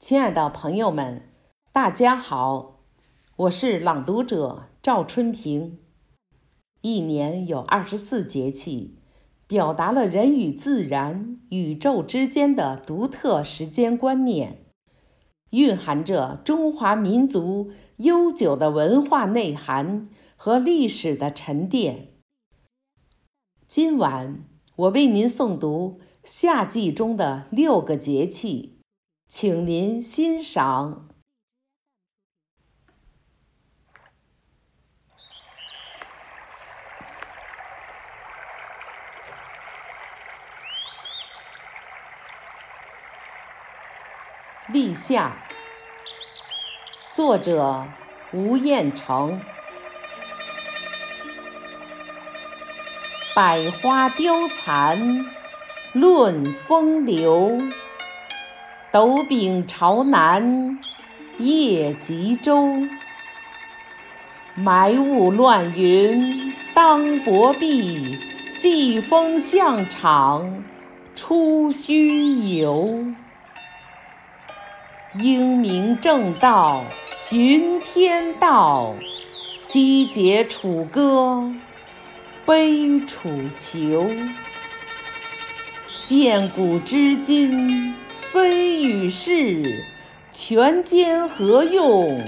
亲爱的朋友们，大家好，我是朗读者赵春平。一年有二十四节气，表达了人与自然、宇宙之间的独特时间观念，蕴含着中华民族悠久的文化内涵和历史的沉淀。今晚我为您诵读夏季中的六个节气。请您欣赏。立夏，作者吴彦成。百花凋残论风流。斗柄朝南夜极周，埋雾乱云当薄壁，季风向场出虚游。英明正道寻天道，积节楚歌悲楚囚。见古知今。非与世，权奸何用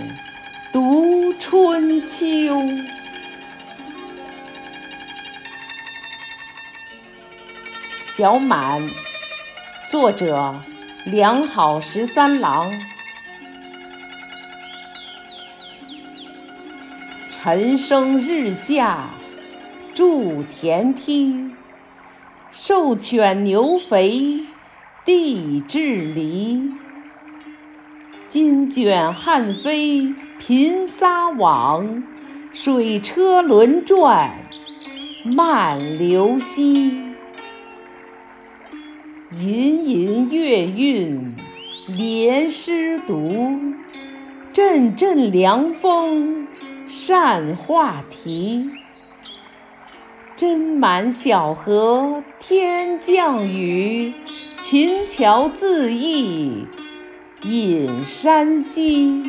读春秋？小满，作者良好十三郎。晨生日下筑田梯，兽犬牛肥。地质离，金卷汉飞频撒网，水车轮转慢流溪。吟吟月韵连诗读，阵阵凉风善话题。斟满小河天降雨。琴桥自缢引山西，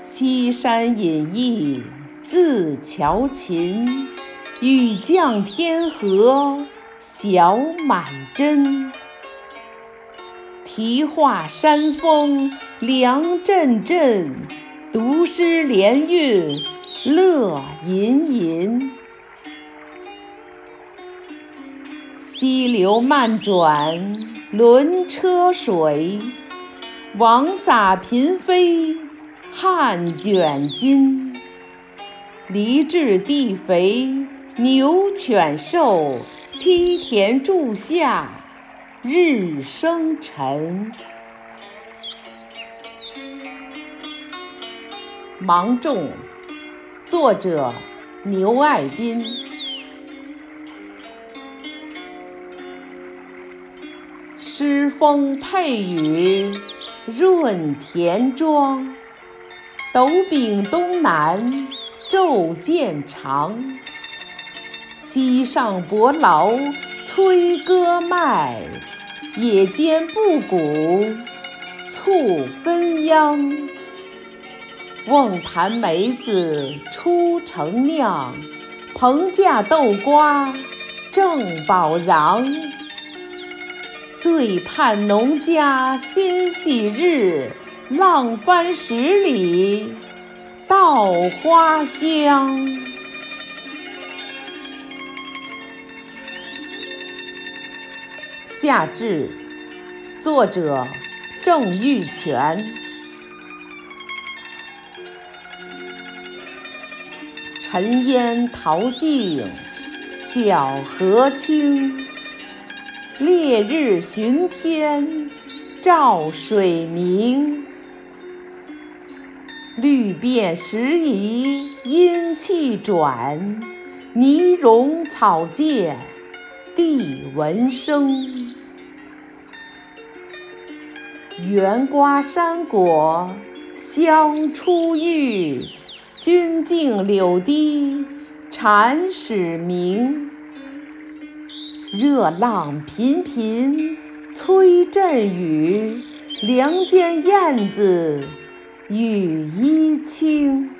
西山隐逸自乔琴，雨降天河小满针。题画山峰凉阵阵，读诗联韵乐吟吟。溪流漫转轮车水，王洒嫔妃汉卷巾。犁至地肥牛犬瘦，梯田柱下日生辰。芒种，作者牛爱斌。诗风配雨润田庄，斗柄东南昼渐长。溪上伯劳催歌麦，野间布谷促分秧。瓮坛梅子初成酿，棚架豆瓜正饱瓤。最盼农家新喜日，浪翻十里稻花香。夏至，作者郑玉泉。尘烟淘尽小河清。烈日巡天照水明，绿遍时移阴气转，泥融草芥地闻声。圆瓜山果香初郁，君径柳堤蝉始鸣。热浪频频催阵雨，梁间燕子羽衣轻。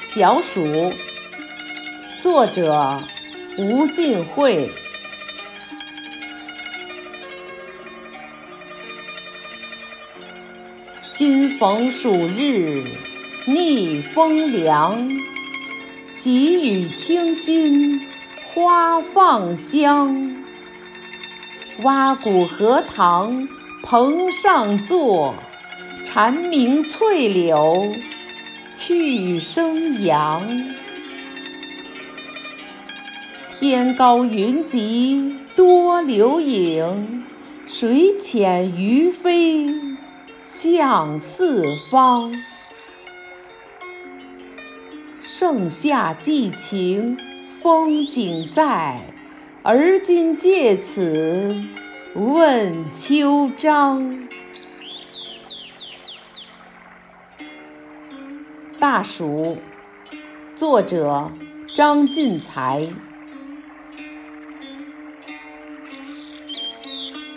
小暑，作者吴晋慧。新逢暑日逆风凉，喜雨清新花放香。蛙鼓荷塘蓬上坐，蝉鸣翠柳。去生阳，天高云集多流影，水浅鱼飞向四方。盛夏寄情风景在，而今借此问秋章。大暑，作者张进才。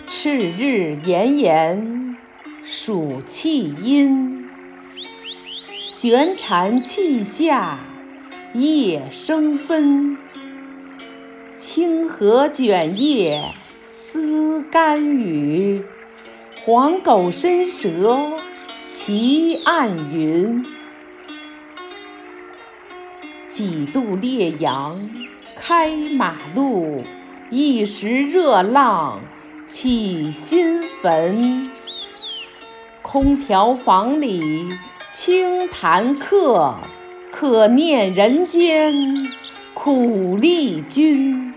赤日炎炎，暑气阴。悬蝉泣下，夜生分。清河卷叶思干雨，黄狗伸舌骑暗云。几度烈阳开马路，一时热浪起新坟。空调房里清谈客，可念人间苦力君。